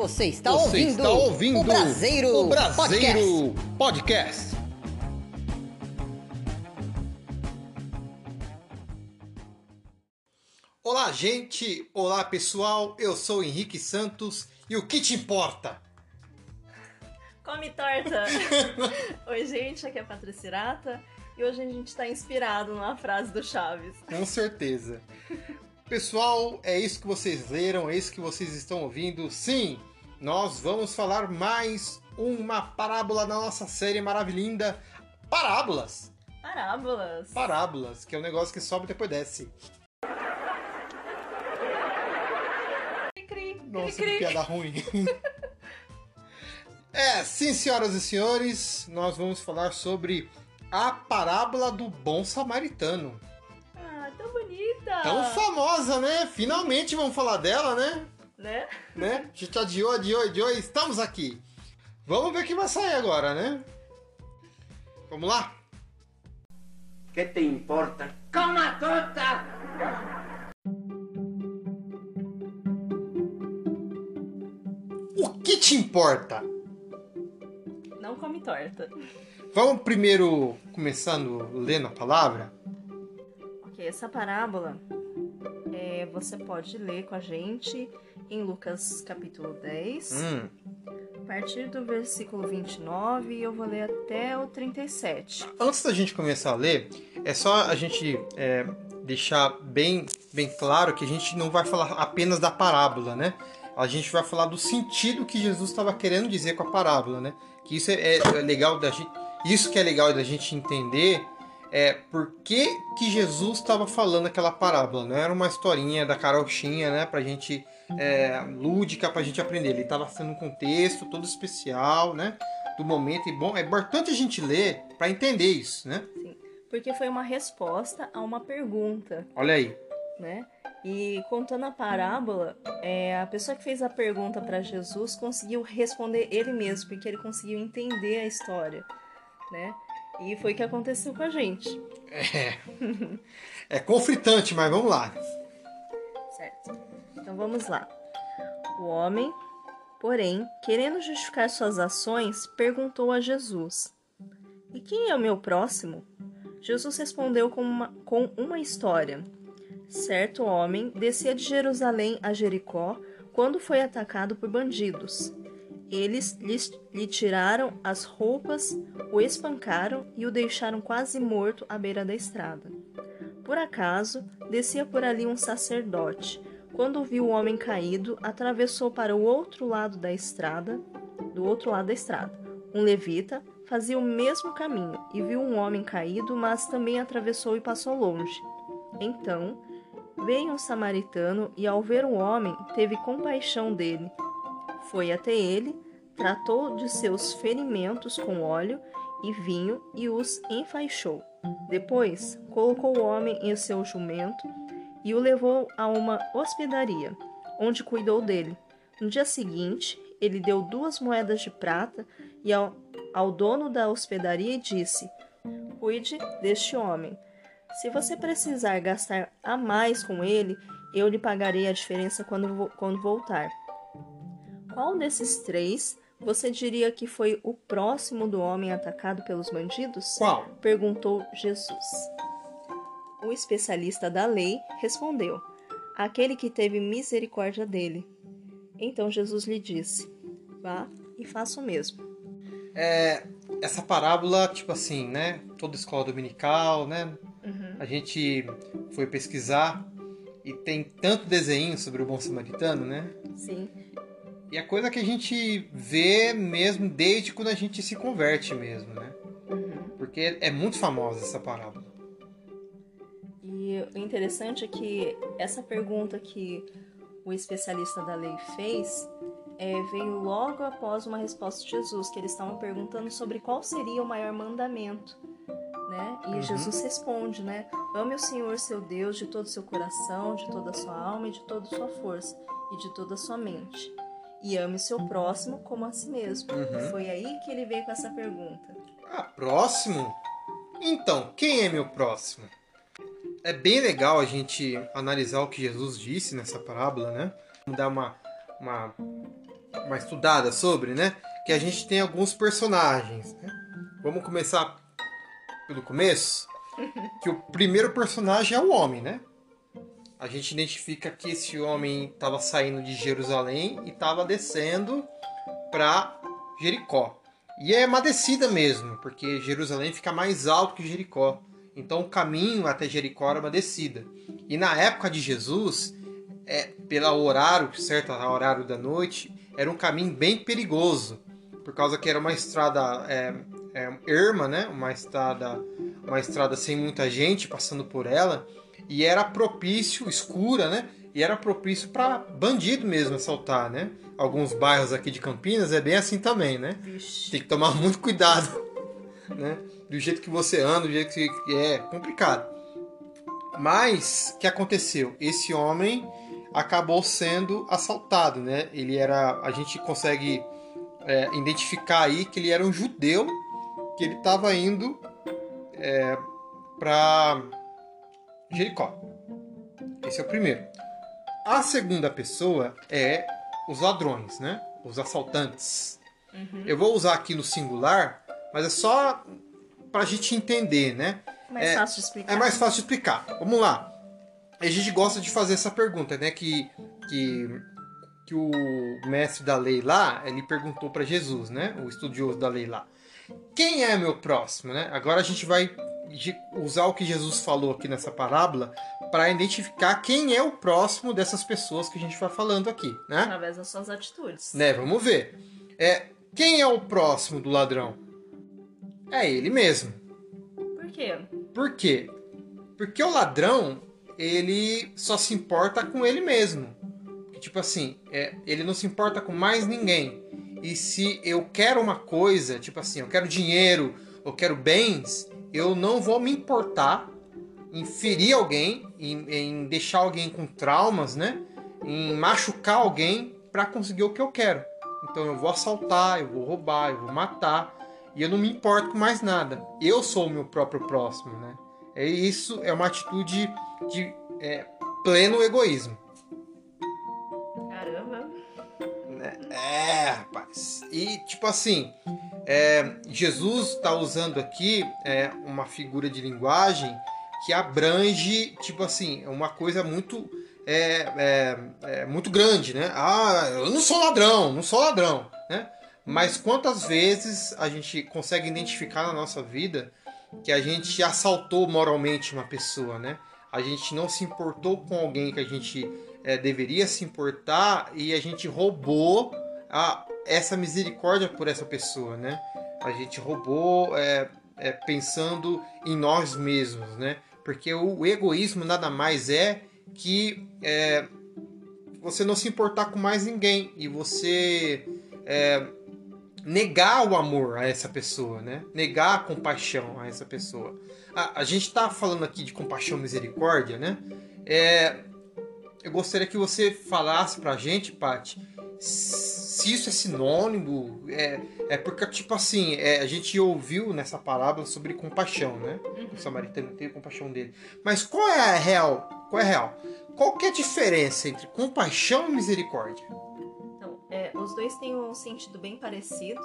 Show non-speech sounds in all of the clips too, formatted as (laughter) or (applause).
Você está Você ouvindo, está ouvindo o Braseiro, o Braseiro Podcast. Podcast. Olá, gente! Olá, pessoal! Eu sou o Henrique Santos e o que te importa? Come torta! (laughs) Oi, gente, aqui é a Patrícia Irata e hoje a gente tá inspirado numa frase do Chaves. Com certeza. Pessoal, é isso que vocês leram, é isso que vocês estão ouvindo. Sim, nós vamos falar mais uma parábola na nossa série maravilhinda Parábolas. Parábolas! Parábolas, que é um negócio que sobe e depois desce. Cri, Nossa, cri, que piada ruim. é, sim, senhoras e senhores, nós vamos falar sobre a parábola do bom samaritano. Ah, tão bonita! Tão famosa, né? Finalmente vamos falar dela, né? Né? né? A gente adiou, adiou, adiou e estamos aqui. Vamos ver o que vai sair agora, né? Vamos lá? ¿Qué te importa? ¡Coma torta! O que te importa? Não come torta. Vamos primeiro começando lendo a palavra? Ok, essa parábola é, você pode ler com a gente em Lucas capítulo 10, Hum, a partir do versículo 29 e eu vou ler até o 37. Antes da gente começar a ler, é só a gente é, deixar bem, bem claro que a gente não vai falar apenas da parábola, né? A gente vai falar do sentido que Jesus estava querendo dizer com a parábola, né? Que isso é, é legal da gente, isso que é legal da gente entender é por que, que Jesus estava falando aquela parábola. Não era uma historinha da carochinha, né? Pra gente é, lúdica pra gente aprender. Ele estava sendo um contexto todo especial, né? Do momento e bom, é importante a gente ler para entender isso, né? Porque foi uma resposta a uma pergunta. Olha aí. né? E contando a parábola, é, a pessoa que fez a pergunta para Jesus conseguiu responder ele mesmo, porque ele conseguiu entender a história, né? E foi o que aconteceu com a gente, É, é conflitante, mas vamos lá. Então vamos lá. O homem, porém, querendo justificar suas ações, perguntou a Jesus: E quem é o meu próximo? Jesus respondeu com uma, com uma história. Certo homem descia de Jerusalém a Jericó quando foi atacado por bandidos. Eles lhe tiraram as roupas, o espancaram e o deixaram quase morto à beira da estrada. Por acaso, descia por ali um sacerdote. Quando viu o homem caído, atravessou para o outro lado da estrada, do outro lado da estrada. Um levita fazia o mesmo caminho e viu um homem caído, mas também atravessou e passou longe. Então, veio um samaritano e, ao ver o homem, teve compaixão dele. Foi até ele, tratou de seus ferimentos com óleo e vinho e os enfaixou. Depois, colocou o homem em seu jumento e o levou a uma hospedaria, onde cuidou dele. No dia seguinte, ele deu duas moedas de prata e ao, ao dono da hospedaria e disse: Cuide deste homem. Se você precisar gastar a mais com ele, eu lhe pagarei a diferença quando, quando voltar. Qual desses três você diria que foi o próximo do homem atacado pelos bandidos? Qual? perguntou Jesus. O especialista da lei respondeu: Aquele que teve misericórdia dele. Então Jesus lhe disse: Vá e faça o mesmo. É, essa parábola, tipo assim, né? Toda escola dominical, né? Uhum. A gente foi pesquisar e tem tanto desenho sobre o bom samaritano, né? Sim, E é coisa que a gente vê mesmo desde quando a gente se converte mesmo, né? Uhum. Porque é muito famosa essa parábola. E o interessante é que essa pergunta que o especialista da lei fez é, veio logo após uma resposta de Jesus, que eles estavam perguntando sobre qual seria o maior mandamento. Né? E Uhum. Jesus responde, né? Ame o Senhor seu Deus de todo o seu coração, de toda a sua alma e de toda a sua força e de toda a sua mente. E ame seu próximo como a si mesmo. Uhum. Foi aí que ele veio com essa pergunta. Ah, próximo? Então, quem é meu próximo? É bem legal a gente analisar o que Jesus disse nessa parábola, né? Vamos dar uma, uma uma estudada sobre, né? Que a gente tem alguns personagens. Né? Vamos começar pelo começo? Que o primeiro personagem é o homem, né? A gente identifica que esse homem estava saindo de Jerusalém e estava descendo para Jericó. E é uma descida mesmo, porque Jerusalém fica mais alto que Jericó. Então o caminho até Jericó era uma descida. E na época de Jesus, é, pelo horário, certo, horário da noite, era um caminho bem perigoso, por causa que era uma estrada é, é, erma, né? Uma estrada, uma estrada sem muita gente passando por ela, e era propício, escura, né? E era propício para bandido mesmo assaltar, né? Alguns bairros aqui de Campinas é bem assim também, né? Vixe. Tem que tomar muito cuidado, (laughs) né? Do jeito que você anda, do jeito que é complicado. Mas o que aconteceu? Esse homem acabou sendo assaltado, né? Ele era, a gente consegue é, identificar aí que ele era um judeu que ele estava indo é, para Jericó. Esse é o primeiro. A segunda pessoa é os ladrões, né? Os assaltantes. Uhum. Eu vou usar aqui no singular, mas é só para a gente entender, né? Mais É- fácil de explicar. É mais fácil de explicar. Vamos lá. A gente gosta de fazer essa pergunta, né? Que, que, que o mestre da lei lá, ele perguntou para Jesus, né? O estudioso da lei lá. Quem é meu próximo, né? Agora a gente vai usar o que Jesus falou aqui nessa parábola para identificar quem é o próximo dessas pessoas que a gente vai falando aqui, né? Através das suas atitudes. Né, vamos ver. É, quem é o próximo do ladrão? É ele mesmo. Por quê? Por quê? Porque o ladrão, ele só se importa com ele mesmo. Tipo assim, é, ele não se importa com mais ninguém. E se eu quero uma coisa, tipo assim, eu quero dinheiro, eu quero bens, eu não vou me importar em ferir alguém, em, em deixar alguém com traumas, né? Em machucar alguém para conseguir o que eu quero. Então eu vou assaltar, eu vou roubar, eu vou matar. E eu não me importo com mais nada. Eu sou o meu próprio próximo, né? É isso, é uma atitude de é, pleno egoísmo. Caramba. É, rapaz. E tipo assim, é, Jesus está usando aqui é, uma figura de linguagem que abrange, tipo assim, uma coisa muito é, é, é, muito grande, né? Ah, eu não sou ladrão, não sou ladrão, né? Mas quantas vezes a gente consegue identificar na nossa vida que a gente assaltou moralmente uma pessoa, né? A gente não se importou com alguém que a gente é, deveria se importar e a gente roubou a, essa misericórdia por essa pessoa, né? A gente roubou é, é, pensando em nós mesmos, né? Porque o egoísmo nada mais é que você não se importar com mais ninguém e você negar o amor a essa pessoa, né? Negar a compaixão a essa pessoa. A, a gente está falando aqui de compaixão e misericórdia, né? É, eu gostaria que você falasse pra gente, Paty, se isso é sinônimo, é, é porque, tipo assim, é, a gente ouviu nessa parábola sobre compaixão, né? O samaritano teve compaixão dele. Mas qual é a real? Qual é a real? Qual que é a diferença entre compaixão e misericórdia? É, os dois têm um sentido bem parecido,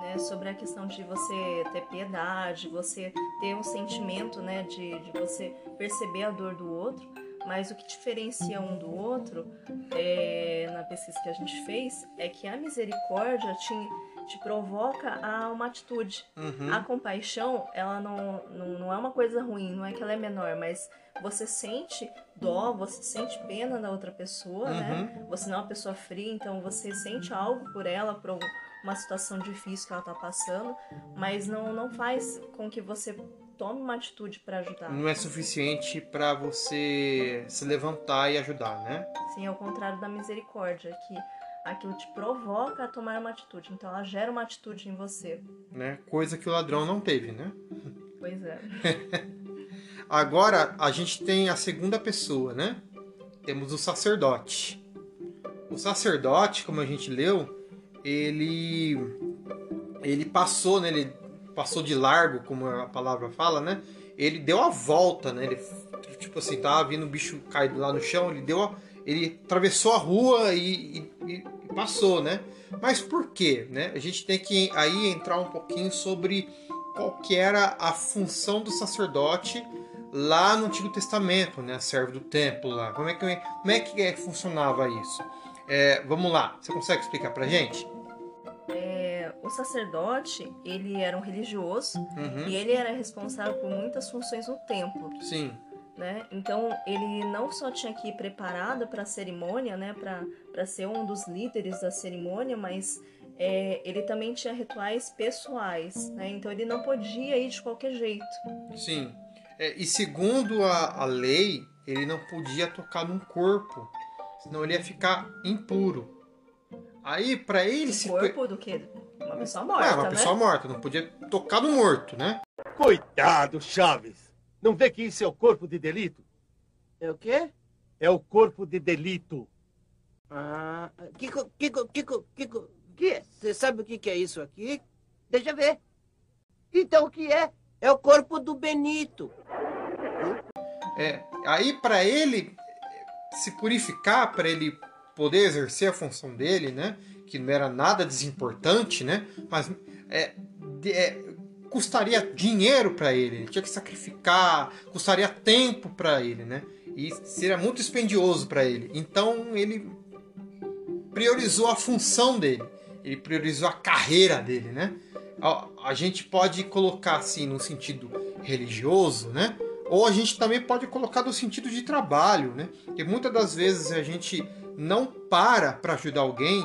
né? Sobre a questão de você ter piedade, você ter um sentimento, né? De, de você perceber a dor do outro. Mas o que diferencia um do outro, é, na pesquisa que a gente fez, é que a misericórdia te, te provoca a uma atitude. Uhum. A compaixão, ela não, não, não é uma coisa ruim, não é que ela é menor, mas você sente dó, você sente pena da outra pessoa, né? Você não é uma pessoa fria, então você sente algo por ela, por uma situação difícil que ela tá passando, mas não, não faz com que você tome uma atitude para ajudar. Não é suficiente para você se levantar e ajudar, né? Sim, ao contrário da misericórdia, que aquilo te provoca a tomar uma atitude, então ela gera uma atitude em você. né? Coisa que o ladrão não teve, né? Pois é. (laughs) Agora a gente tem a segunda pessoa, né? Temos o sacerdote. O sacerdote, como a gente leu, ele ele passou, né? Ele passou de largo, como a palavra fala, né? Ele deu a volta, né? Ele tipo assim, tava vindo um bicho caído lá no chão, ele deu a, ele atravessou a rua e, e- e passou, né? Mas por quê? Né? A gente tem que aí entrar um pouquinho sobre qual que era a função do sacerdote lá no Antigo Testamento, né? Servo do templo lá. Como é que, como é que funcionava isso? É, vamos lá, você consegue explicar pra gente? É, o sacerdote, ele era um religioso Uhum. e ele era responsável por muitas funções no templo. Sim, né? Então ele não só tinha que ir preparado para a cerimônia, né, para ser um dos líderes da cerimônia, mas é, ele também tinha rituais pessoais, né? Então ele não podia ir de qualquer jeito. sim. É, e segundo a, a lei, ele não podia tocar num corpo, senão ele ia ficar impuro. Aí, pra ele O se. corpo do que uma pessoa É, morta, uma né? pessoa morta, não podia tocar no morto, né? Coitado, Chaves. Não vê que isso é o corpo de delito? É o quê? É o corpo de delito. Ah, Kiko, Kiko, Kiko, Kiko, o que é? Você sabe o que que é isso aqui? Deixa eu ver. Então o que é? É o corpo do Benito. É, aí para ele se purificar, para ele poder exercer a função dele, né, que não era nada desimportante, né, mas é, é, custaria dinheiro para ele, ele tinha que sacrificar, custaria tempo para ele, né, e seria muito dispendioso para ele. Então ele priorizou a função dele, ele priorizou a carreira dele, né. A, gente pode colocar assim no sentido religioso, né, ou a gente também pode colocar no sentido de trabalho, né? Porque muitas das vezes a gente não para para ajudar alguém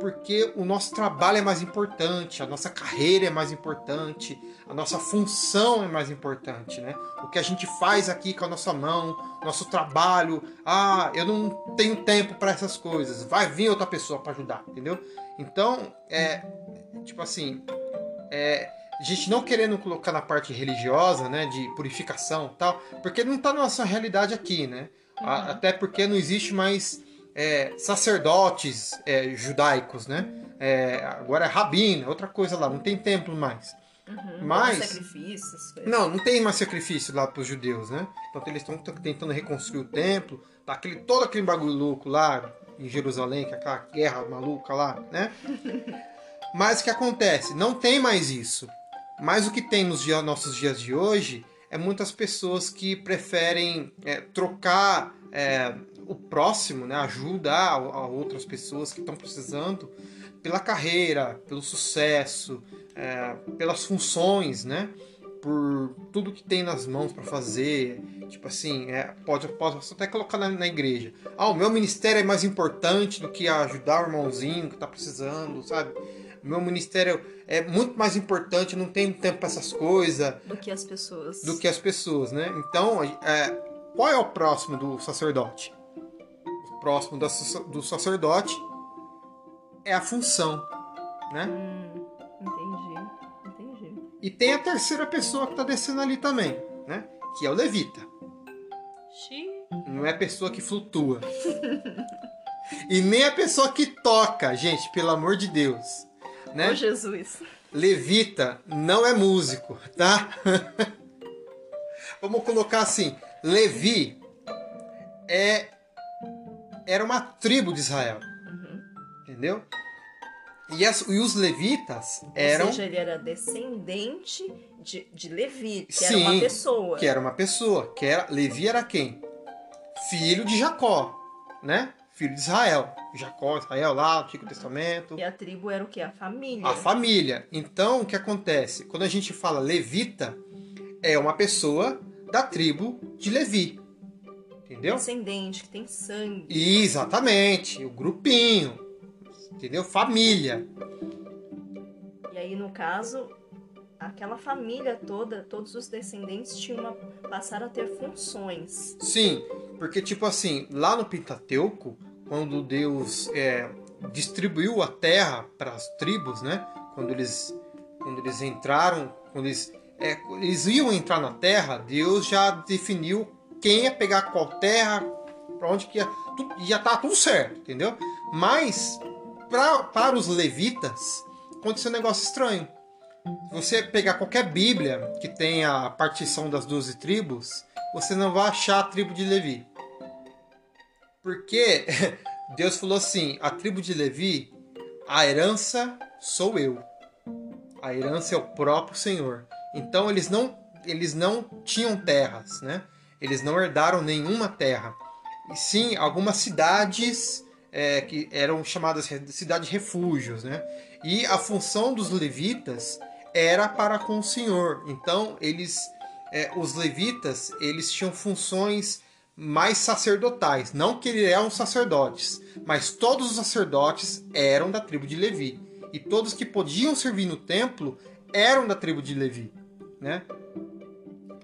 porque o nosso trabalho é mais importante, a nossa carreira é mais importante, a nossa função é mais importante, né? O que a gente faz aqui com a nossa mão, nosso trabalho, ah, eu não tenho tempo para essas coisas, vai vir outra pessoa para ajudar, entendeu? Então, é tipo assim, é, a gente não querendo colocar na parte religiosa, né, de purificação e tal, porque não está na nossa realidade aqui, né? A- Até porque não existe mais é, sacerdotes é, judaicos, né? É, agora é rabino, é outra coisa lá, não tem templo mais. Uhum, Mas- sacrifícios, coisas. Não, não tem mais sacrifício lá para os judeus, né? Então eles estão tentando reconstruir o templo, tá aquele, todo aquele bagulho louco lá em Jerusalém, que é aquela guerra maluca lá, né? (laughs) Mas o que acontece? Não tem mais isso. Mas o que tem nos dia- nossos dias de hoje é muitas pessoas que preferem é, trocar é, o próximo, né, ajudar a, a outras pessoas que estão precisando pela carreira, pelo sucesso, é, pelas funções, né? Por tudo que tem nas mãos para fazer. Tipo assim, é, pode, pode até colocar na, na igreja. Ah, o meu ministério é mais importante do que ajudar o irmãozinho que está precisando, sabe? Meu ministério é muito mais importante, não tenho tempo para essas coisas Do que as pessoas. do que as pessoas, né? Então, é, qual é o próximo do sacerdote? O próximo da do sacerdote é a função, né? Hum, entendi, entendi. E tem a terceira pessoa que está descendo ali também, né? Que é o levita. Xiii. Não é a pessoa que flutua. (laughs) e nem a pessoa que toca, gente, pelo amor de Deus. Né? Ô, Jesus. Levita não é músico, tá? (laughs) Vamos colocar assim: Levi é era uma tribo de Israel, Uhum. entendeu? E, as- e os levitas eram Ou seja, ele era descendente de, de Levi, que Sim, era uma pessoa. que era uma pessoa, que era Levi era quem? Filho de Jacó, né? Filho de Israel. Jacó, Israel lá, Antigo Testamento. E a tribo era o quê? A família. A família. Então, o que acontece? Quando a gente fala levita, é uma pessoa da tribo de Levi. Entendeu? Descendente, que tem sangue. Exatamente. O grupinho. Entendeu? Família. E aí, no caso, aquela família toda, todos os descendentes tinham uma, passaram a ter funções. Sim, porque, tipo assim, lá no Pentateuco, quando Deus é, distribuiu a terra para as tribos, né? Quando eles, quando eles entraram, quando eles, é, eles iam entrar na terra, Deus já definiu quem ia pegar qual terra, para onde que ia. Tudo, já tá tudo certo, entendeu? Mas, pra, para os levitas, aconteceu um negócio estranho. Se você pegar qualquer Bíblia que tenha a partição das 12 tribos, você não vai achar a tribo de Levi. Porque (laughs) Deus falou assim: a tribo de Levi, a herança sou eu. A herança é o próprio Senhor. Então eles não eles não tinham terras, né? Eles não herdaram nenhuma terra. E sim algumas cidades é, que eram chamadas cidades refúgios, né? E a função dos levitas era para com o Senhor. Então eles, é, os levitas, eles tinham funções mais sacerdotais. Não que eles eram sacerdotes, mas todos os sacerdotes eram da tribo de Levi. E todos que podiam servir no templo eram da tribo de Levi, né?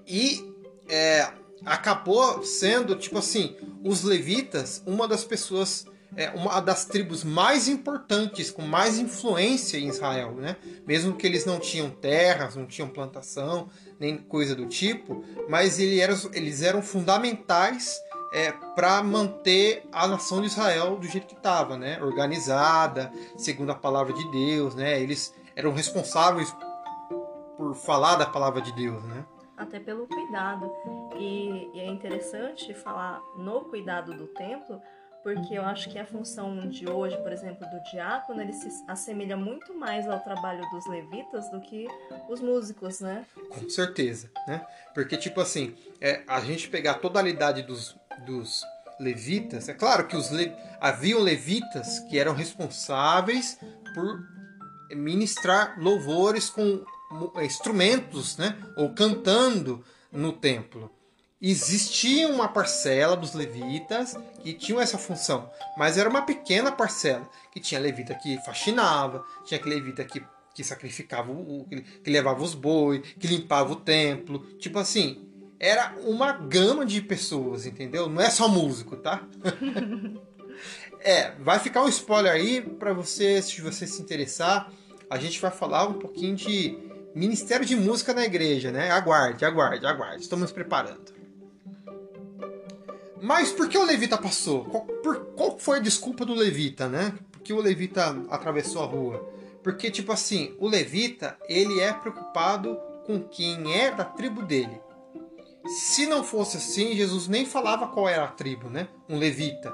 E é, acabou sendo, tipo assim, os levitas, uma das pessoas, é, uma das tribos mais importantes, com mais influência em Israel, né? Mesmo que eles não tinham terras, não tinham plantação, nem coisa do tipo, mas eles eram, eles eram fundamentais é, para manter a nação de Israel do jeito que estava, né? Organizada, segundo a palavra de Deus, né? Eles eram responsáveis por falar da palavra de Deus, né? até pelo cuidado. E, e, é interessante falar no cuidado do templo, porque eu acho que a função de hoje, por exemplo, do diácono, ele se assemelha muito mais ao trabalho dos levitas do que os músicos, né? Com certeza, né? Porque, tipo assim, é, a gente pegar a totalidade dos, dos levitas, é claro que os le... haviam levitas que eram responsáveis por ministrar louvores com instrumentos, né? Ou cantando no templo. Existia uma parcela dos levitas que tinham essa função, mas era uma pequena parcela. Que tinha levita que faxinava, tinha que levita que, que sacrificava, o, que levava os bois, que limpava o templo. Tipo assim, era uma gama de pessoas, entendeu? Não é só músico, tá? (laughs) é, vai ficar um spoiler aí para você, se você se interessar. A gente vai falar um pouquinho de Ministério de Música na igreja, né? Aguarde, aguarde, aguarde. Estamos preparando. Mas por que o Levita passou? Qual, por, qual foi a desculpa do Levita, né? Por que o Levita atravessou a rua? Porque, tipo assim, o Levita, ele é preocupado com quem é da tribo dele. Se não fosse assim, Jesus nem falava qual era a tribo, né? Um Levita.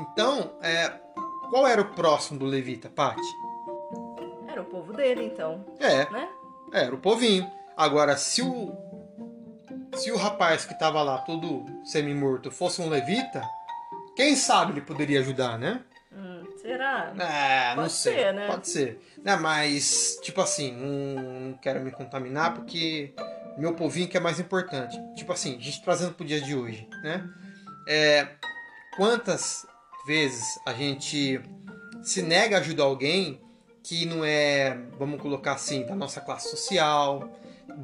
Então, é, qual era o próximo do Levita, Pati? Era o povo dele, então. É. Né? Era o povinho. Agora, se o. Se o rapaz que tava lá todo semi-morto fosse um levita, quem sabe ele poderia ajudar, né? Hum, será? É, não Pode sei. ser, né? Pode ser. Né, mas, tipo assim, não, não quero me contaminar porque meu povinho que é mais importante. Tipo assim, a gente trazendo pro dia de hoje, né? É, quantas vezes a gente se nega a ajudar alguém que não é, vamos colocar assim, da nossa classe social,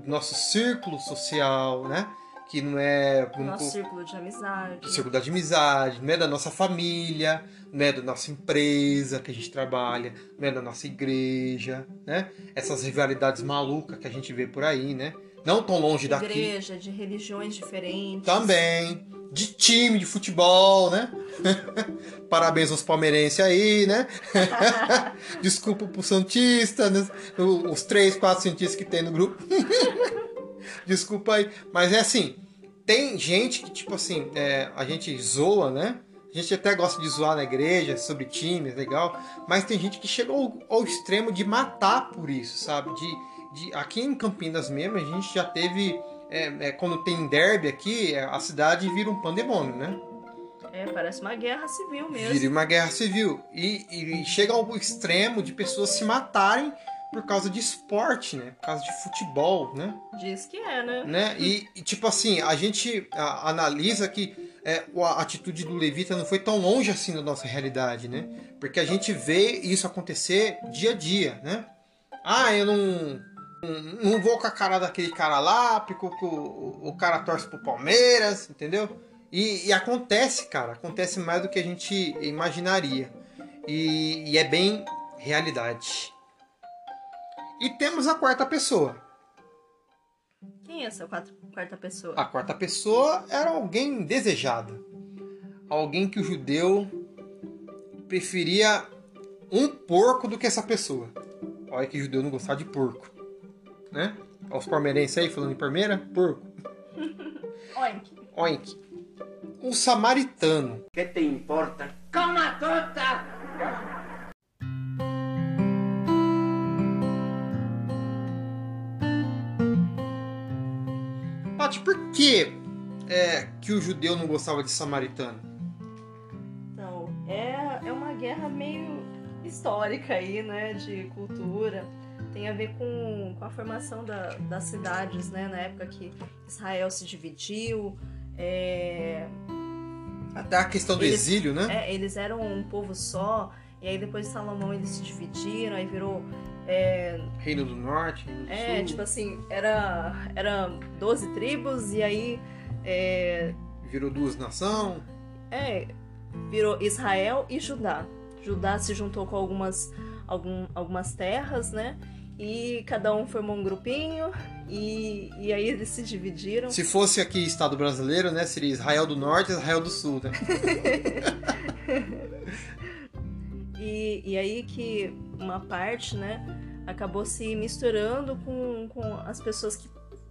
nosso círculo social, né? Que não é. Vamos Nosso círculo de amizade. do círculo de amizade, não é da nossa família, não é da nossa empresa que a gente trabalha, não é da nossa igreja, né? Essas rivalidades malucas que a gente vê por aí, né? Não tão longe daqui. Igreja, de religiões diferentes. Também. De time de futebol, né? (laughs) Parabéns aos palmeirenses aí, né? (laughs) Desculpa pro Santista, né? Os três, quatro Santistas que tem no grupo. (laughs) Desculpa aí. Mas é assim, tem gente que, tipo assim, é, a gente zoa, né? A gente até gosta de zoar na igreja sobre times, legal. Mas tem gente que chega ao, ao extremo de matar por isso, sabe? De, de, aqui em Campinas mesmo, a gente já teve. é, é, quando tem derby aqui, é, a cidade vira um pandemônio, né? É, parece uma guerra civil mesmo. Vira uma guerra civil. E, e chega ao extremo de pessoas se matarem por causa de esporte, né? Por causa de futebol, né? Diz que é, né? né? E, e, tipo assim, a gente a- analisa que é, a atitude do Levita não foi tão longe assim da nossa realidade, né? Porque a gente vê isso acontecer dia a dia, né? Ah, eu não, não, vou com a cara daquele cara lá, porque o, o, cara torce pro Palmeiras, entendeu? E, e acontece, cara, acontece mais do que a gente imaginaria. E, e é bem realidade. E temos a quarta pessoa. Quem é essa quatro- quarta pessoa? A quarta pessoa era alguém desejado. Alguém que o judeu preferia um porco do que essa pessoa. Olha que judeu não gostava de porco. Né? Olha os palmeirenses aí falando em palmeira, porco. Oink. Oink. um samaritano. ¿Qué te importa? ¡Coma tota! Paty, por que é, que o judeu não gostava de samaritano? Então, é, é uma guerra meio histórica aí, né? De cultura. Tem a ver com, com a formação da, das cidades, né? Na época que Israel se dividiu. É, Até a questão do Eles- exílio, né? é, eles eram um povo só. E aí depois de Salomão eles se dividiram, aí virou. É, Reino do Norte, Reino do é Sul. tipo assim, era, era 12 tribos, e aí. É, Virou duas nações. É, virou Israel e Judá. Judá se juntou com algumas, algum, algumas terras, né? E cada um formou um grupinho e, e aí eles se dividiram. Se fosse aqui Estado brasileiro, né? Seria Israel do Norte e Israel do Sul, né? (laughs) E, e aí que uma parte, né, acabou se misturando com, com as pessoas que,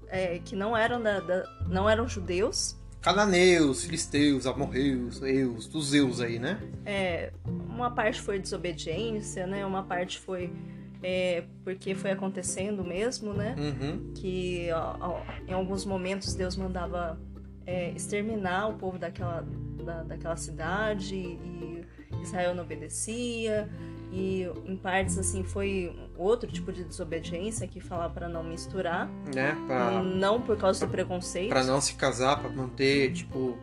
é, que não eram da, da- não eram judeus. Cananeus, filisteus, amorreus, eus, dos Zeus aí, né? É, uma parte foi desobediência, né? Uma parte foi é, porque foi acontecendo mesmo, né? Uhum. que ó, ó, em alguns momentos Deus mandava é, exterminar o povo daquela, da, daquela cidade e Israel não obedecia e em partes assim foi outro tipo de desobediência que falava para não misturar Né? Pra, não por causa do preconceito pra não se casar, pra manter, tipo,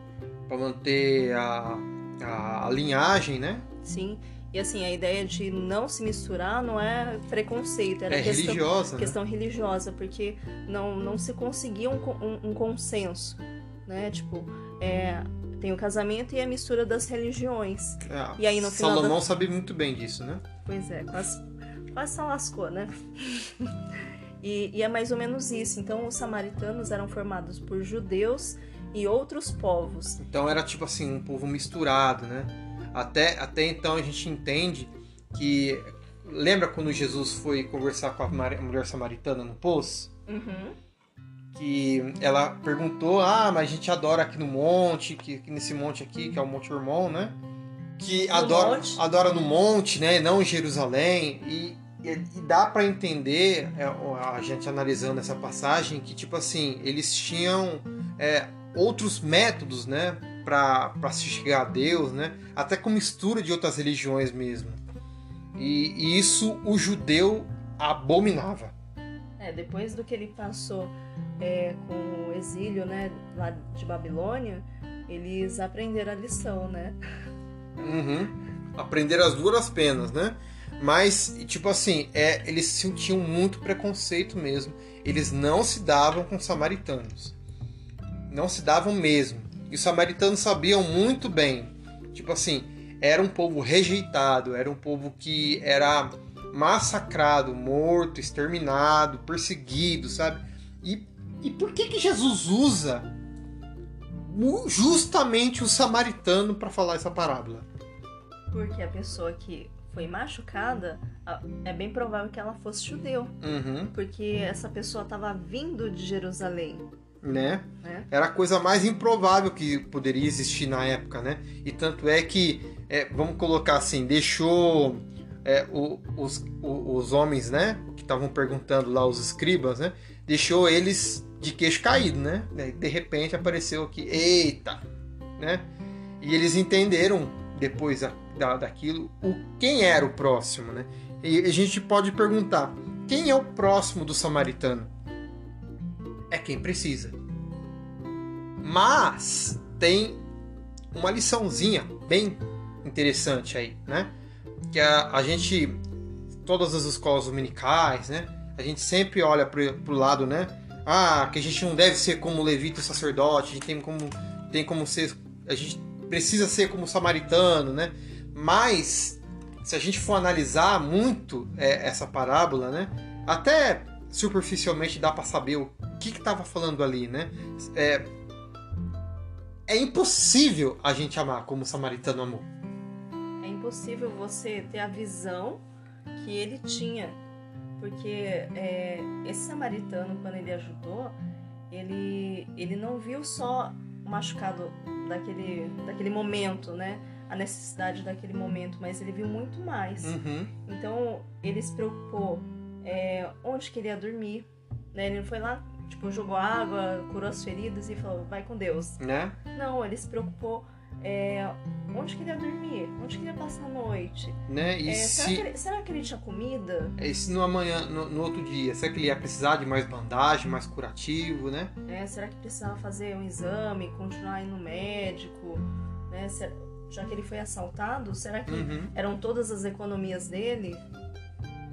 pra manter a, a, a linhagem, né? sim e assim a ideia de não se misturar não é preconceito era É questão, religiosa, né? questão religiosa, porque não, não se conseguia um, um, um consenso, né? Tipo, é, tem o casamento e a mistura das religiões. É, E aí, no final Salomão da- sabe muito bem disso, né? Pois é, quase, quase se lascou, né? (laughs) e, e é mais ou menos isso. Então, os samaritanos eram formados por judeus e outros povos. Então era tipo assim, um povo misturado, né? Até, até então a gente entende que. Lembra quando Jesus foi conversar com a mulher samaritana no poço? Uhum. Que ela perguntou: Ah, mas a gente adora aqui no monte, que, que nesse monte aqui, que é o Monte Hermon, né? Que No adora, monte. adora no monte, né? Não em Jerusalém. E, e, e dá para entender, é, a gente analisando essa passagem, que tipo assim, eles tinham é, outros métodos, né? Para se chegar a Deus, né? Até com mistura de outras religiões mesmo. E, e isso o judeu abominava. É, depois do que ele passou é, com o exílio, né, lá de Babilônia, eles aprenderam a lição, né? Uhum. Aprender as duras penas, né? Mas, tipo assim, é, eles sentiam muito preconceito mesmo. Eles não se davam com os samaritanos. Não se davam mesmo. E os samaritanos sabiam muito bem. Tipo assim, era um povo rejeitado, era um povo que era massacrado, morto, exterminado, perseguido, sabe? E, e por que que Jesus usa justamente o samaritano para falar essa parábola? Porque a pessoa que foi machucada, é bem provável que ela fosse judeu. Uhum, Porque essa pessoa estava vindo de Jerusalém, né? né? Era a coisa mais improvável que poderia existir na época, né? E tanto é que, é, vamos colocar assim, deixou é, o- os, o- os homens, né? Que estavam perguntando lá, os escribas, né? Deixou eles de queixo caído, né? De repente apareceu aqui, eita, né? E eles entenderam depois da, da- daquilo o quem era o próximo, né? E a gente pode perguntar, quem é o próximo do samaritano? É quem precisa. Mas tem uma liçãozinha bem interessante aí, né? Que a, a gente, todas as escolas dominicais, né? A gente sempre olha pro, pro lado, né? Ah, que a gente não deve ser como levita sacerdote, a gente tem como, tem como ser, a gente precisa ser como samaritano, né? Mas se a gente for analisar muito é, essa parábola, né? Até superficialmente dá para saber o que estava falando ali, né? É, é impossível a gente amar como o samaritano amou. É impossível você ter a visão que ele tinha. Porque é, esse samaritano, quando ele ajudou, ele, ele não viu só o machucado daquele, daquele momento, né? A necessidade daquele momento, mas ele viu muito mais. Uhum. Então ele se preocupou é, onde que ele ia dormir, né? Ele não foi lá, tipo, jogou água, curou as feridas e falou, vai com Deus. Né? Não, ele se preocupou é, onde que ele ia dormir, onde que ele ia passar a noite. Né? E É, será, se, que ele, será que ele tinha comida? e se no amanhã, no, no outro dia, será que ele ia precisar de mais bandagem, mais curativo, né? É, será que precisava fazer um exame, continuar indo no médico? Né? Será- já que ele foi assaltado, será que Uhum. eram todas as economias dele?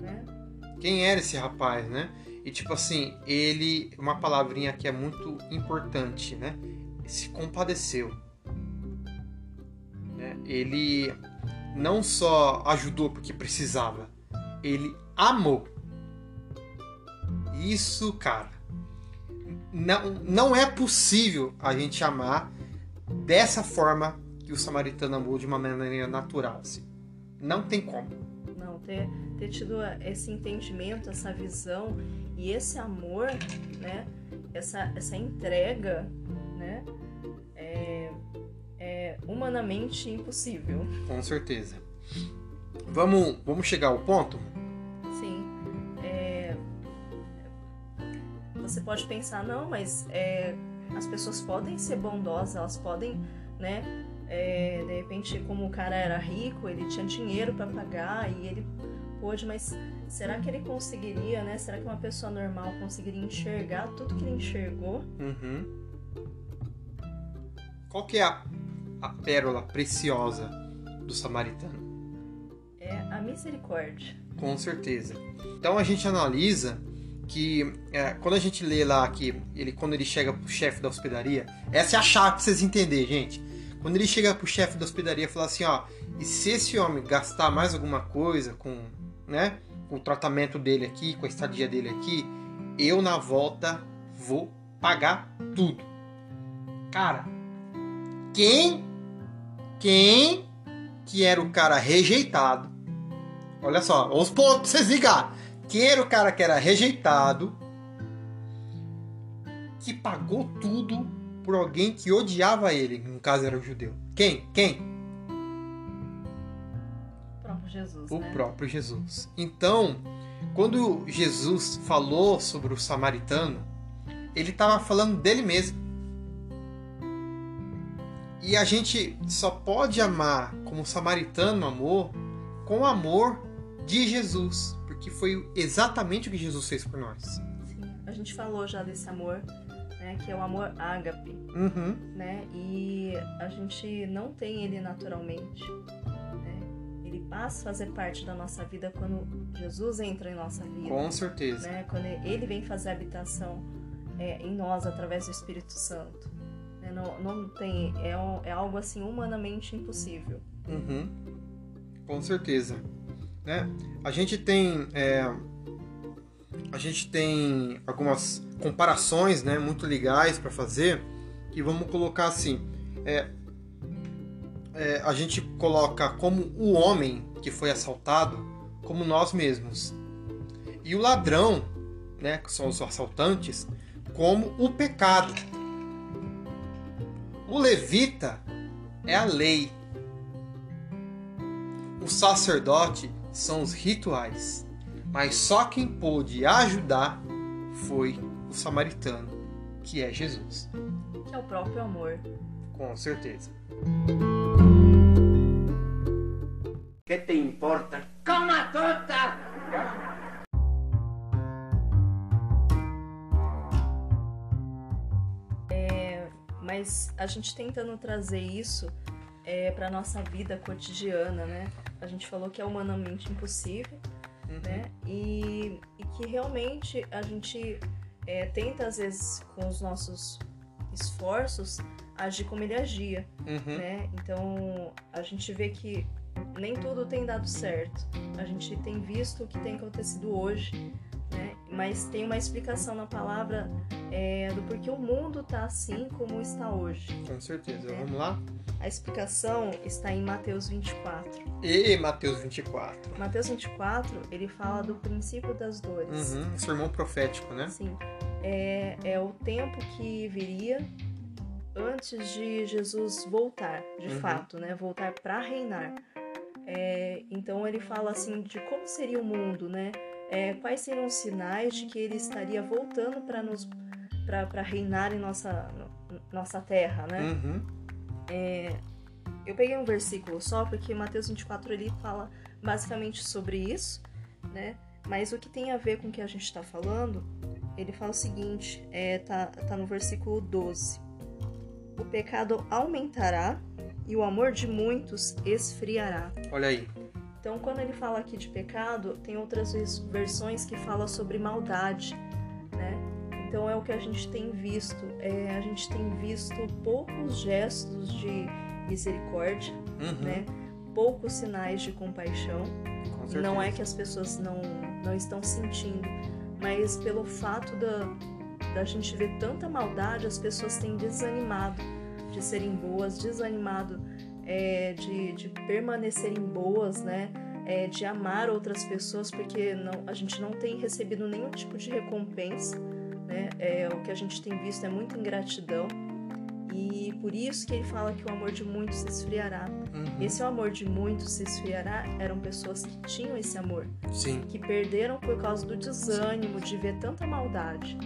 Né? Quem era esse rapaz, né? E tipo assim, ele, uma palavrinha que é muito importante, né? Se compadeceu. Né? Ele não só ajudou porque precisava, ele amou. Isso, cara, não, não é possível a gente amar dessa forma que o samaritano amou de uma maneira natural. Assim. Não tem como. Não, ter, ter tido esse entendimento, essa visão e esse amor, né? Essa, essa entrega, né? É, é humanamente impossível. Com certeza. Vamos, vamos chegar ao ponto? Sim. É, você pode pensar, não, mas é, as pessoas podem ser bondosas, elas podem, né? é, de repente, como o cara era rico, ele tinha dinheiro para pagar e ele pôde, mas será que ele conseguiria, né? Será que uma pessoa normal conseguiria enxergar tudo que ele enxergou? Uhum. Qual que é a, a pérola preciosa do samaritano? É a misericórdia. Com certeza. Então a gente analisa que é, quando a gente lê lá que ele quando ele chega pro chefe da hospedaria, essa é a chave pra vocês entenderem, gente. Quando ele chega pro chefe da hospedaria e fala assim, ó, e se esse homem gastar mais alguma coisa com, né, com o tratamento dele aqui, com a estadia dele aqui, eu na volta vou pagar tudo. Cara, quem quem que era o cara rejeitado Olha só, os pontos vocês ligar. Quem era o cara que era rejeitado, que pagou tudo por alguém que odiava ele, no caso era o judeu. Quem? Quem? O próprio Jesus, O né? próprio Jesus. Então, quando Jesus falou sobre o samaritano, ele estava falando dele mesmo. E a gente só pode amar como o samaritano amou com o amor de Jesus, porque foi exatamente o que Jesus fez por nós. Sim, a gente falou já desse amor, né? Que é o amor ágape. Uhum. né? E a gente não tem ele naturalmente. Ele passa a fazer parte da nossa vida quando Jesus entra em nossa vida. Com certeza. Né? Quando ele vem fazer habitação é, em nós através do Espírito Santo. Né? Não, não tem, é, é algo assim humanamente impossível. Uhum. Com certeza. Né? A gente tem é, a gente tem algumas comparações, né, muito legais para fazer e vamos colocar assim, é, é, a gente coloca como o homem que foi assaltado como nós mesmos e o ladrão, né, que são os assaltantes, como o pecado. O levita é a lei. O sacerdote são os rituais. Mas só quem pôde ajudar foi o samaritano, que é Jesus. Que é o próprio amor. Com certeza. ¿Qué te importa? ¡Coma tota! Mas a gente tentando trazer isso é, para nossa vida cotidiana, né? A gente falou que é humanamente impossível, né? E, e que realmente a gente é, tenta, às vezes, com os nossos esforços, agir como ele agia, Uhum. né? Então a gente vê que nem tudo tem dado certo. A gente tem visto o que tem acontecido hoje, né? Mas tem uma explicação na palavra é, do porquê o mundo tá assim como está hoje. Com certeza. É. Vamos lá? A explicação está em Mateus 24. E Mateus 24. Mateus 24, ele fala do princípio das dores. Uhum. Um sermão profético, né? Sim. É, é o tempo que viria, antes de Jesus voltar, de Uhum. fato, né? Voltar para reinar. É, então ele fala assim de como seria o mundo, né? É, quais seriam os sinais de que ele estaria voltando para nos para reinar em nossa no- nossa terra, né? Uhum. Eu peguei um versículo só porque Mateus 24 ele fala basicamente sobre isso, né? Mas o que tem a ver com o que a gente está falando, ele fala o seguinte, é, tá, tá no versículo 12. O pecado aumentará e o amor de muitos esfriará. Olha aí. Então, quando ele fala aqui de pecado, tem outras vers- versões que falam sobre maldade, né? Então é o que a gente tem visto. É, a gente tem visto poucos gestos de misericórdia, Uhum. né? Poucos sinais de compaixão. Com. Não é que as pessoas não, não estão sentindo, mas pelo fato da, da gente ver tanta maldade, as pessoas têm desanimado de serem boas, desanimado é, de, de permanecerem boas, né? É, de amar outras pessoas, porque não, a gente não tem recebido nenhum tipo de recompensa, né? É, o que a gente tem visto é muita ingratidão. E por isso que ele fala que o amor de muitos se esfriará. Uhum. Esse o amor de muitos se esfriará eram pessoas que tinham esse amor, Sim. que perderam por causa do desânimo de ver tanta maldade,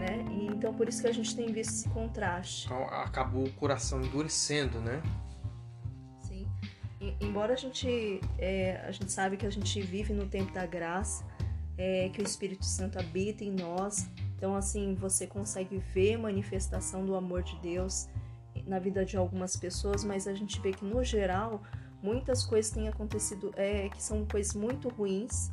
né? E então por isso que a gente tem visto esse contraste. Então, acabou o coração endurecendo, né? Sim. E- embora a gente é, a gente sabe que a gente vive no tempo da graça, é, que o Espírito Santo habita em nós, então assim você consegue ver manifestação do amor de Deus na vida de algumas pessoas, mas a gente vê que no geral muitas coisas têm acontecido é, que são coisas muito ruins,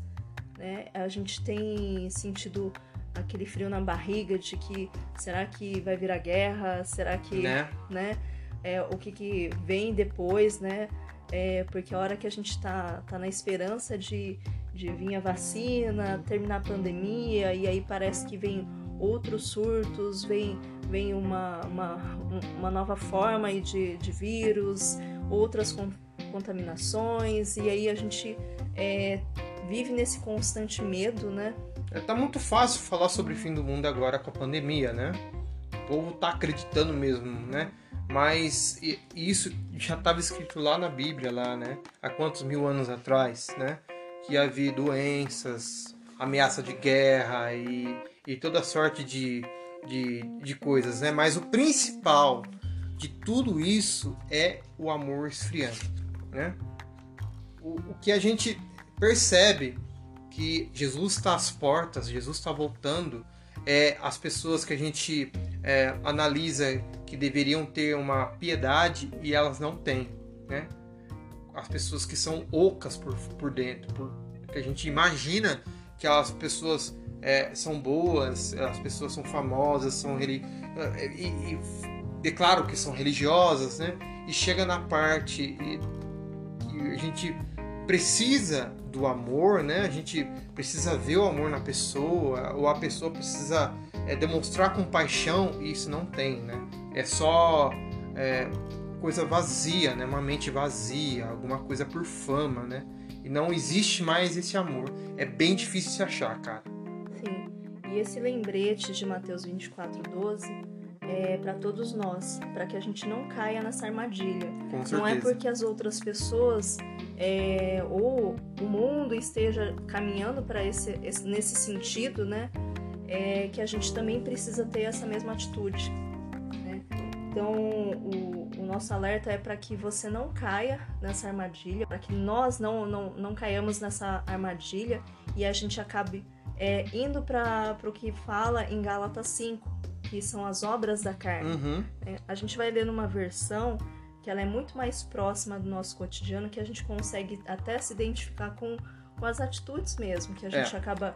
né? A gente tem sentido aquele frio na barriga de que será que vai virar guerra? Será que Né? né? É, o que, que vem depois, né? É, porque a hora que a gente tá, tá na esperança de, de vir a vacina, terminar a pandemia, e aí parece que vem outros surtos, vem, vem uma, uma, um- uma nova forma de, de vírus, outras con- contaminações, e aí a gente é, vive nesse constante medo, né? É, Tá muito fácil falar sobre o fim do mundo agora com a pandemia, né? O povo tá acreditando mesmo, né? Mas isso já estava escrito lá na Bíblia, lá, né? Há quantos mil anos atrás, né? Que havia doenças, ameaça de guerra e, e toda sorte de, de, de coisas, né? Mas o principal de tudo isso é o amor esfriando, né? O, o que a gente percebe que Jesus está às portas, Jesus está voltando, é as pessoas que a gente é, analisa que deveriam ter uma piedade e elas não têm, né? As pessoas que são ocas por, por dentro, por, que a gente imagina que as pessoas é, são boas, as pessoas são famosas, são e, e declaram que são religiosas, né? E chega na parte que a gente precisa do amor, né? A gente precisa ver o amor na pessoa, ou a pessoa precisa é, demonstrar compaixão e isso não tem, né? É só é, coisa vazia, né? Uma mente vazia, alguma coisa por fama, né? E não existe mais esse amor. É bem difícil se achar, cara. Sim. E esse lembrete de Mateus 24, 12 é para todos nós, para que a gente não caia nessa armadilha. Com certeza. Não é porque as outras pessoas é, ou o mundo esteja caminhando para esse, esse- nesse sentido, né? É, que a gente também precisa ter essa mesma atitude. né? Então, o, o nosso alerta é para que você não caia nessa armadilha, para que nós não, não, não caiamos nessa armadilha e a gente acabe é, indo para o que fala em Gálatas 5, que são as obras da carne. Uhum. É, a gente vai ler numa versão que ela é muito mais próxima do nosso cotidiano, que a gente consegue até se identificar com, com as atitudes mesmo que a gente É. acaba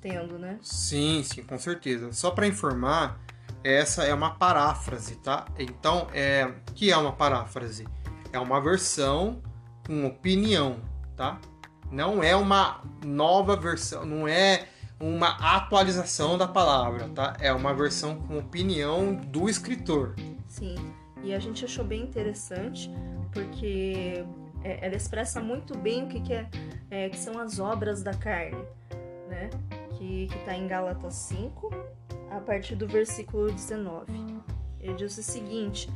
tendo, né? Sim, sim, com certeza. Só para informar, essa é uma paráfrase, tá? Então, é, o que é uma paráfrase? É uma versão com opinião, tá? Não é uma nova versão, não é uma atualização da palavra, tá? É uma versão com opinião do escritor. Sim. E a gente achou bem interessante porque é, ela expressa muito bem o que, que, é, é, que são as obras da carne, né? Que, que tá em Gálatas 5, a partir do versículo 19. Ele diz o seguinte: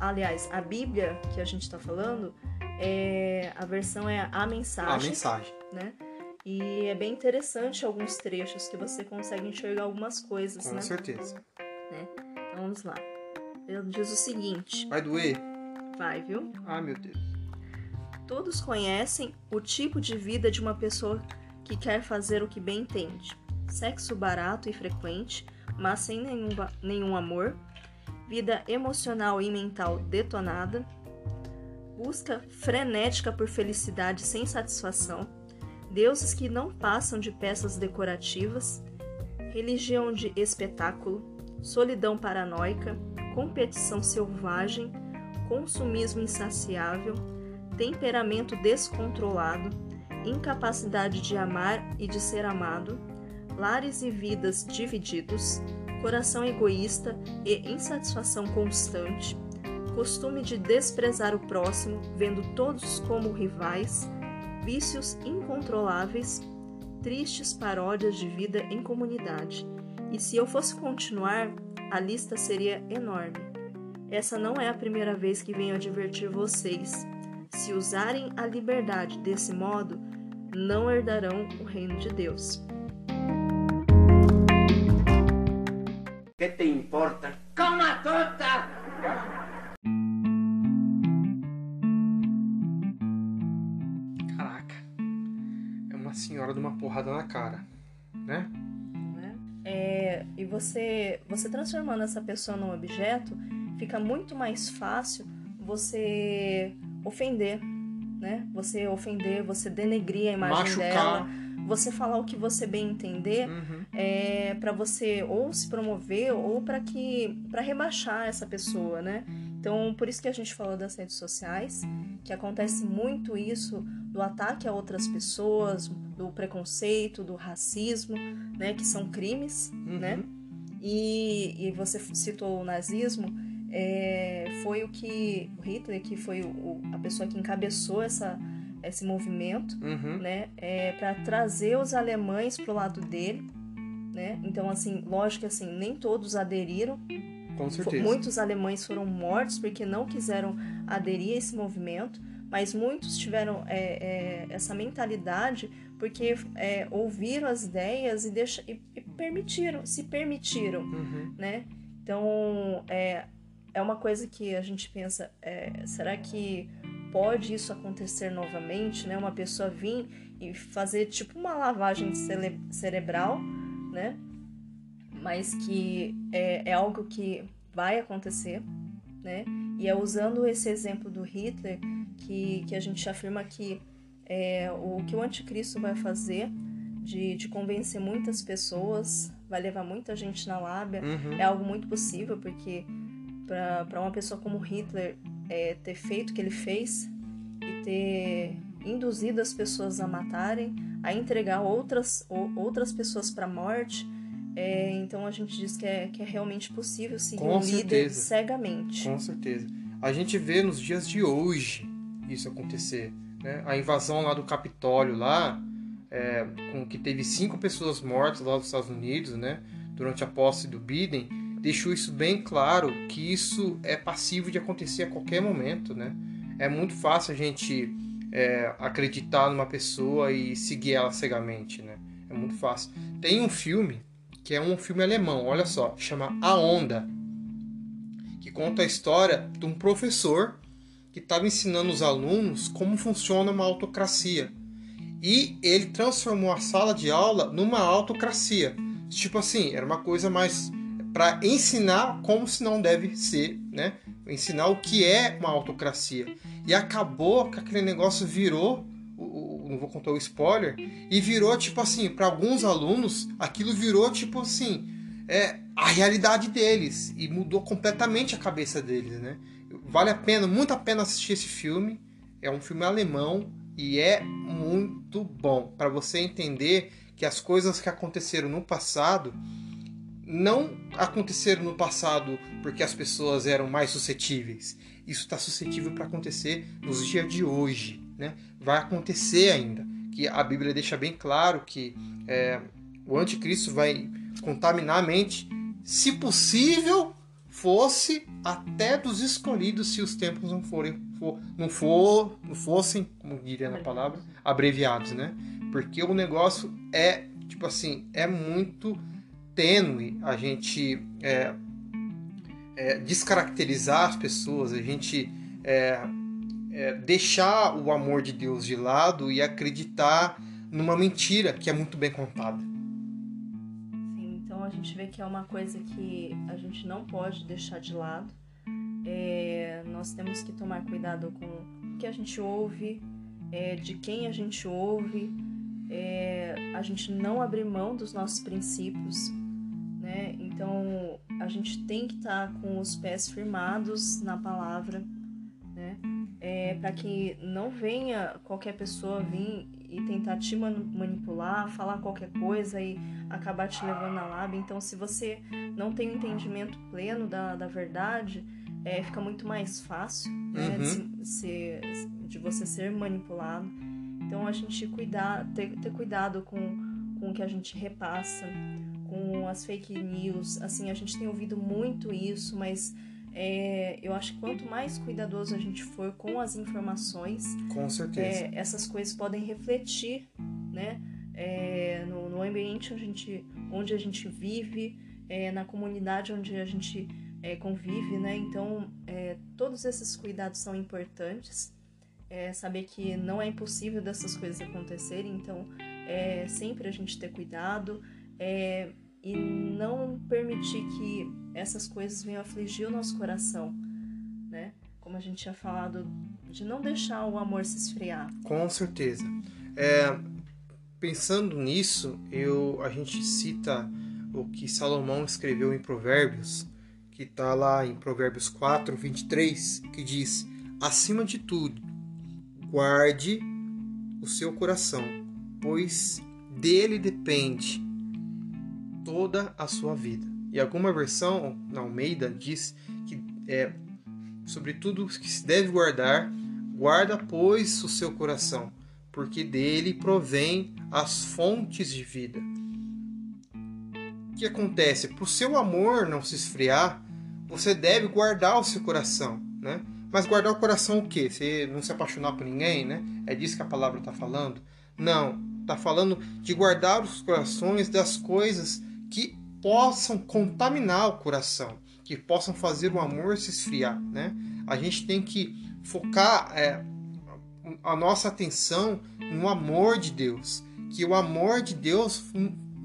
aliás, a Bíblia que a gente está falando, é, a versão é a mensagem. A mensagem. Né? E é bem interessante alguns trechos que você consegue enxergar algumas coisas, Com né? certeza. Né? Então vamos lá. Ele diz o seguinte: Vai doer? vai, viu? Ah, meu Deus. Todos conhecem o tipo de vida de uma pessoa que quer fazer o que bem entende. Sexo barato e frequente, mas sem nenhum, nenhum amor. Vida emocional e mental detonada. Busca frenética por felicidade sem satisfação. Deuses que não passam de peças decorativas. Religião de espetáculo. Solidão paranoica. Competição selvagem. Consumismo insaciável temperamento descontrolado, incapacidade de amar e de ser amado, lares e vidas divididos, coração egoísta e insatisfação constante, costume de desprezar o próximo, vendo todos como rivais, vícios incontroláveis, tristes paródias de vida em comunidade. E se eu fosse continuar, a lista seria enorme. Essa não é a primeira vez que venho advertir vocês. Se usarem a liberdade desse modo, não herdarão o reino de Deus. ¿Qué te importa? Você, você transformando essa pessoa num objeto, fica muito mais fácil você ofender, né? Você ofender, você denegrir a imagem Machucar. dela, você falar o que você bem entender, Uhum. é, para você ou se promover ou para que para rebaixar essa pessoa, né? Então, por isso que a gente falou das redes sociais, que acontece muito isso do ataque a outras pessoas, do preconceito, do racismo, né, que são crimes, Uhum. né? E, e você citou o nazismo, é, foi o que o Hitler, que foi o- a pessoa que encabeçou essa, esse movimento, Uhum. né, é, para trazer os alemães pro lado dele, né? Então, assim, lógico que assim nem todos aderiram, Com certeza. Muitos alemães foram mortos porque não quiseram aderir a esse movimento, mas muitos tiveram é, é, essa mentalidade porque é, ouviram as ideias e, deixa, e, e permitiram, se permitiram, Uhum. né? Então, é, é uma coisa que a gente pensa, é, será que pode isso acontecer novamente, né? Uma pessoa vir e fazer tipo uma lavagem cele- cerebral, né? Mas que é, é algo que vai acontecer, né? E é usando esse exemplo do Hitler que, que a gente afirma que é, o que o anticristo vai fazer de, de convencer muitas pessoas, vai levar muita gente na lábia, Uhum. é algo muito possível, porque para uma pessoa como Hitler é, ter feito o que ele fez e ter induzido as pessoas a matarem, a entregar outras, ou- outras pessoas para a morte, é, então a gente diz que é, que é realmente possível seguir Com um líder certeza. cegamente. Com certeza. A gente vê nos dias de hoje isso acontecer. Né? A invasão lá do Capitólio, lá, é, com que teve cinco pessoas mortas lá nos Estados Unidos, né? Durante a posse do Biden, deixou isso bem claro que isso é passivo de acontecer a qualquer momento, né? É muito fácil a gente é, acreditar numa pessoa e seguir ela cegamente, né? É muito fácil. Tem um filme que é um filme alemão, olha só, chama A Onda que conta a história de um professor que estava ensinando os alunos como funciona uma autocracia. E ele transformou a sala de aula numa autocracia. Tipo assim, era uma coisa mais para ensinar como se não deve ser, né? Ensinar o que é uma autocracia. E acabou que aquele negócio virou, não vou contar o spoiler, e virou tipo assim, para alguns alunos, aquilo virou tipo assim, é a realidade deles e mudou completamente a cabeça deles, né? Vale a pena, muito a pena assistir esse filme. É um filme alemão e é muito bom para você entender que as coisas que aconteceram no passado não aconteceram no passado porque as pessoas eram mais suscetíveis. Isso está suscetível para acontecer nos dias de hoje, né? Vai acontecer ainda. Que a Bíblia deixa bem claro que é, o anticristo vai contaminar a mente, se possível, fosse até dos escolhidos se os tempos não forem for, não for não fossem como diria na palavra abreviados né? Porque o negócio é tipo assim é muito tênue a gente é, é, descaracterizar as pessoas a gente é, é, deixar o amor de Deus de lado e acreditar numa mentira que é muito bem contada gente vê que é uma coisa que a gente não pode deixar de lado é, nós temos que tomar cuidado com o que a gente ouve, é, de quem a gente ouve, é, a gente não abrir mão dos nossos princípios, né? Então a gente tem que estar tá com os pés firmados na palavra, né? É, para que não venha qualquer pessoa vir e tentar te manipular, falar qualquer coisa e acabar te levando na lábia. Então, se você não tem um entendimento pleno da, da verdade, é, fica muito mais fácil né, Uhum. de, ser, de você ser manipulado. Então a gente cuidar, ter, ter cuidado com, com o que a gente repassa, com as fake news. Assim, a gente tem ouvido muito isso, mas é, eu acho que quanto mais cuidadoso a gente for com as informações, com certeza é, essas coisas podem refletir né, é, no, no ambiente onde a gente, onde a gente vive, é, na comunidade onde a gente é, convive, né? Então, é, todos esses cuidados são importantes. Saber que não é impossível dessas coisas acontecerem, então é sempre a gente ter cuidado e não permitir que essas coisas venham afligir o nosso coração, né? Como a gente tinha falado, de não deixar o amor se esfriar. Com certeza. É, pensando nisso, eu, a gente cita o que Salomão escreveu em Provérbios, que está lá em Provérbios 4, 23, que diz: Acima de tudo, guarde o seu coração, pois dele depende toda a sua vida. E alguma versão, na Almeida, diz que é sobre tudo que se deve guardar, guarda, pois, o seu coração, porque dele provém as fontes de vida. O que acontece? Para o seu amor não se esfriar, você deve guardar o seu coração, né? Mas guardar o coração o quê? Você não se apaixonar por ninguém, né? É disso que a palavra está falando? Não, está falando de guardar os corações das coisas que possam contaminar o coração, que possam fazer o amor se esfriar, né? A gente tem que focar é, a nossa atenção no amor de Deus, que o amor de Deus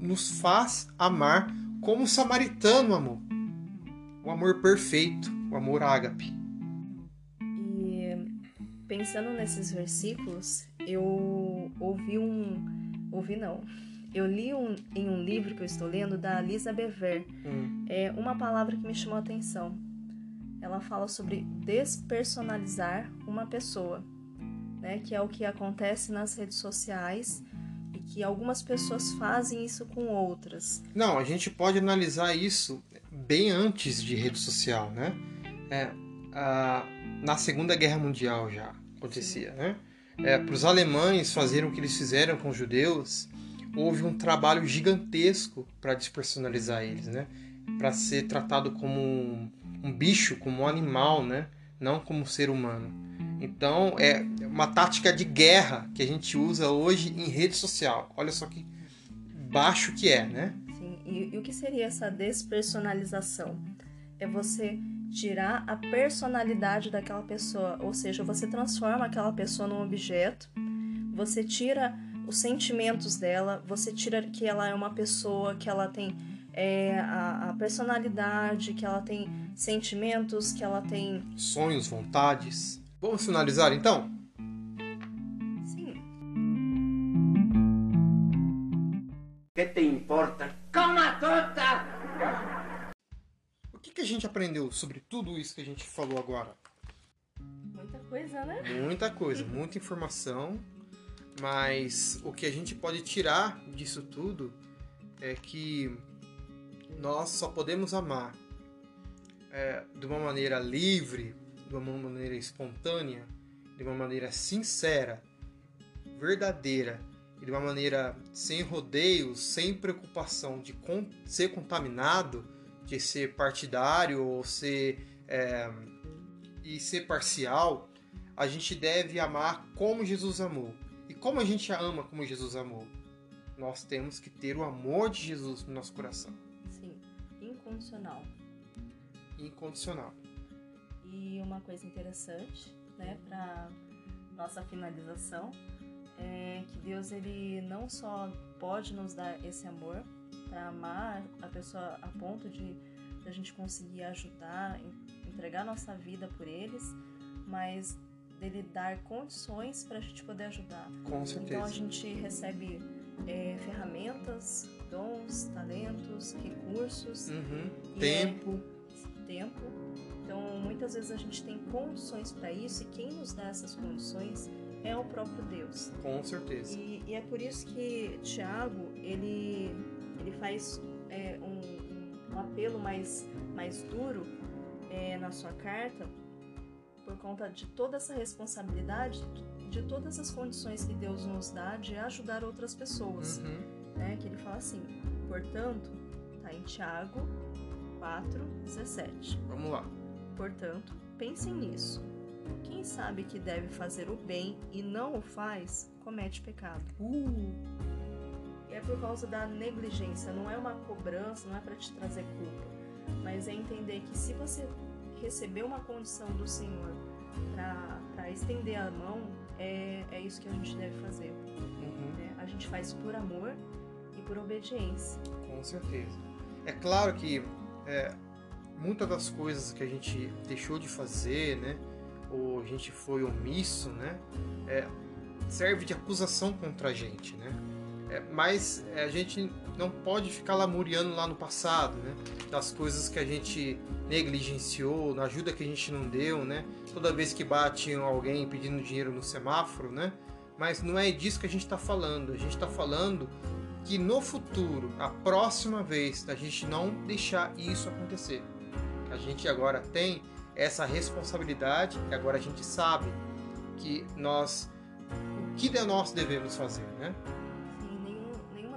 nos faz amar como o samaritano amou. O amor perfeito, o amor ágape. E pensando nesses versículos, eu ouvi um. Ouvi não. Eu li um, em um livro que eu estou lendo da Lisa Bever Hum. é uma palavra que me chamou a atenção. Ela fala sobre despersonalizar uma pessoa, né? Que é o que acontece nas redes sociais e que algumas pessoas fazem isso com outras. Não, a gente pode analisar isso bem antes de rede social, né? É, a, na Segunda Guerra Mundial já acontecia, né? É, Para os alemães fazerem o que eles fizeram com os judeus, houve um trabalho gigantesco para despersonalizar eles, né? Para ser tratado como um, um bicho, como um animal, né? Não como um ser humano. Então é uma tática de guerra que a gente usa hoje em rede social. Olha só que baixo que é, né? Sim, e, e o que seria essa despersonalização? É você tirar a personalidade daquela pessoa, ou seja, você transforma aquela pessoa num objeto, você tira os sentimentos dela, você tira que ela é uma pessoa, que ela tem é, a, a personalidade, que ela tem sentimentos, que ela tem. sonhos, vontades. Vamos finalizar então? Sim, ¿Qué te importa? ¡Coma tota! O que, que a gente aprendeu sobre tudo isso que a gente falou agora? muita coisa, né? Muita coisa, muita informação, mas o que a gente pode tirar disso tudo é que nós só podemos amar é, de uma maneira livre, de uma maneira espontânea, de uma maneira sincera, verdadeira e de uma maneira sem rodeios, sem preocupação de con- ser contaminado de ser partidário ou ser é, e ser parcial, a gente deve amar como Jesus amou. E como a gente ama como Jesus amou? Nós temos que ter o amor de Jesus no nosso coração. Sim, incondicional. Incondicional. E uma coisa interessante, né, para nossa finalização, é que Deus ele não só pode nos dar esse amor para amar a pessoa a ponto de a gente conseguir ajudar, entregar nossa vida por eles, mas dele dar condições para a gente poder ajudar. Com certeza. Então a gente recebe é, ferramentas, dons, talentos, recursos, Uhum. Tempo. tempo. Então muitas vezes a gente tem condições para isso e quem nos dá essas condições é o próprio Deus. Com certeza. E, e é por isso que Tiago ele ele faz é, um, um- um apelo mais mais duro é, na sua carta por conta de toda essa responsabilidade de todas as condições que Deus nos dá de ajudar outras pessoas, Uhum. né? Que ele fala assim, portanto, tá em Tiago 4, 17. Vamos lá. Portanto, pensem nisso. Quem sabe que deve fazer o bem e não o faz, comete pecado. E é por causa da negligência, não é uma cobrança, não é para te trazer culpa, mas é entender que se você receber uma condição do Senhor para estender a mão, é, é isso que a gente deve fazer. Uhum. né? A gente faz por amor e por obediência. Com certeza. É claro que é, muitas das coisas que a gente deixou de fazer, né, ou a gente foi omisso, né, é, serve de acusação contra a gente, né. É, mas é, a gente não pode ficar lamuriando lá no passado, né, das coisas que a gente negligenciou, na ajuda que a gente não deu, né. Toda vez que bate alguém pedindo dinheiro no semáforo, né. Mas não é disso que a gente está falando. A gente está falando que no futuro, a próxima vez, a gente não deixar isso acontecer. A gente agora tem essa responsabilidade e agora a gente sabe que nós o que de nós devemos fazer, né?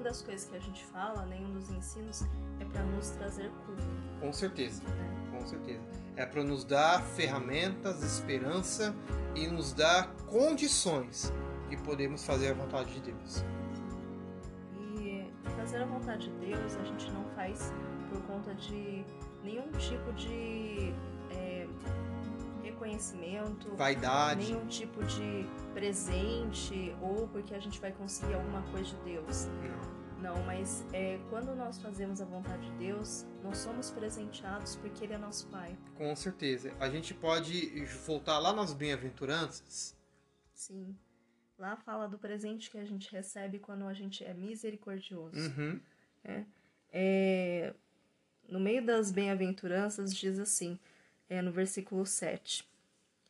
Das coisas que a gente fala, nenhum dos ensinos é para nos trazer culpa. Com certeza, com certeza. É para nos dar ferramentas, esperança e nos dar condições de podermos fazer a vontade de Deus. E fazer a vontade de Deus a gente não faz por conta de nenhum tipo de é, reconhecimento, Vaidade, nenhum tipo de presente ou porque a gente vai conseguir alguma coisa de Deus. não. Não, mas é, quando nós fazemos a vontade de Deus, nós somos presenteados porque Ele é nosso Pai. Com certeza. A gente pode voltar lá nas bem-aventuranças. Sim. Lá fala do presente que a gente recebe quando a gente é misericordioso. Uhum. É, no meio das bem-aventuranças diz assim, é, no versículo 7.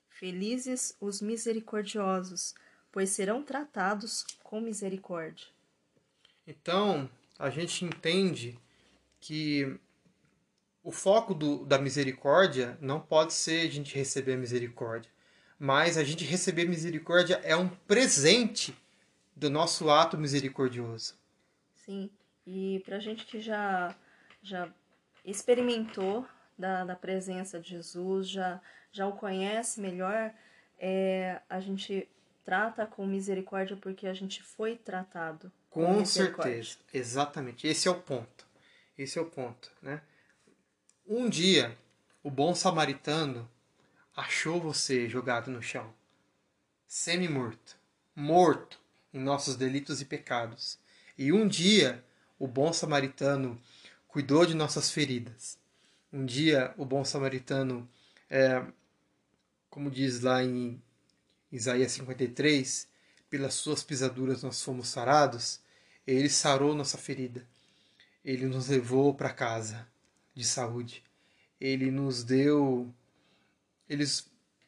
Felizes os misericordiosos, pois serão tratados com misericórdia. Então, a gente entende que o foco do, da misericórdia não pode ser a gente receber a misericórdia, mas a gente receber misericórdia é um presente do nosso ato misericordioso. Sim, e pra gente que já, já experimentou da, da presença de Jesus, já, já o conhece melhor, é, a gente trata com misericórdia porque a gente foi tratado. Com certeza, exatamente. Esse é o ponto. Esse é o ponto, né? Um dia, o bom samaritano achou você jogado no chão, semi-morto, morto em nossos delitos e pecados. E um dia, o bom samaritano cuidou de nossas feridas. Um dia, o bom samaritano, é, como diz lá em Isaías 53, pelas suas pisaduras nós fomos sarados, ele sarou nossa ferida. Ele nos levou para casa de saúde. Ele nos deu ele,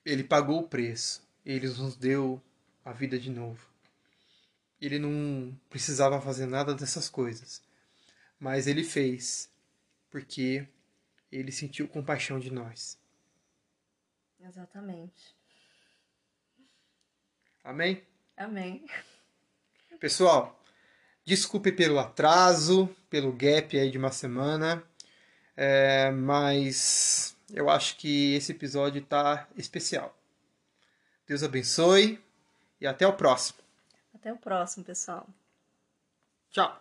ele pagou o preço. Ele nos deu a vida de novo. Ele não precisava fazer nada dessas coisas, mas ele fez porque ele sentiu compaixão de nós. Exatamente. Amém? Amém. Pessoal, desculpe pelo atraso, pelo gap aí de uma semana. É, mas eu acho que esse episódio está especial. Deus abençoe e até o próximo. Até o próximo, pessoal. Tchau.